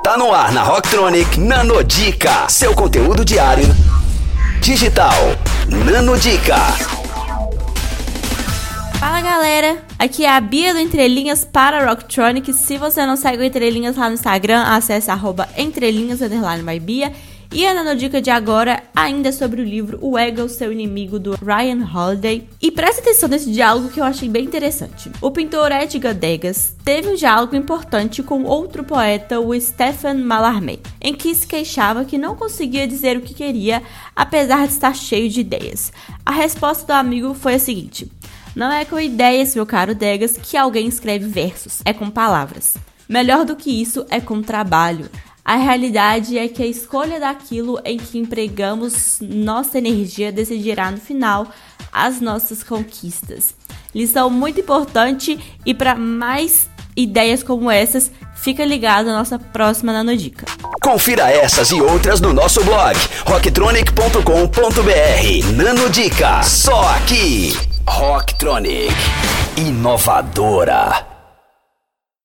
Tá no ar na Rocktronic Nanodica, seu conteúdo diário digital. Nanodica. Fala galera, aqui é a Bia do Entrelinhas para Rocktronic. Se você não segue o Entrelinhas lá no Instagram, acesse arroba entrelinhas by Bia e a nanodica de agora ainda é sobre o livro O Ego, seu inimigo, do Ryan Holiday. E preste atenção nesse diálogo que eu achei bem interessante. O pintor Edgar Degas teve um diálogo importante com outro poeta, o Stephen Mallarmé, em que se queixava que não conseguia dizer o que queria, apesar de estar cheio de ideias. A resposta do amigo foi a seguinte: Não é com ideias, meu caro Degas, que alguém escreve versos, é com palavras. Melhor do que isso é com trabalho. A realidade é que a escolha daquilo em que empregamos nossa energia decidirá no final as nossas conquistas. Lição muito importante e para mais ideias como essas, fica ligado à nossa próxima Nanodica. Confira essas e outras no nosso blog rocktronic.com.br. Nanodica, só aqui. Rocktronic, inovadora.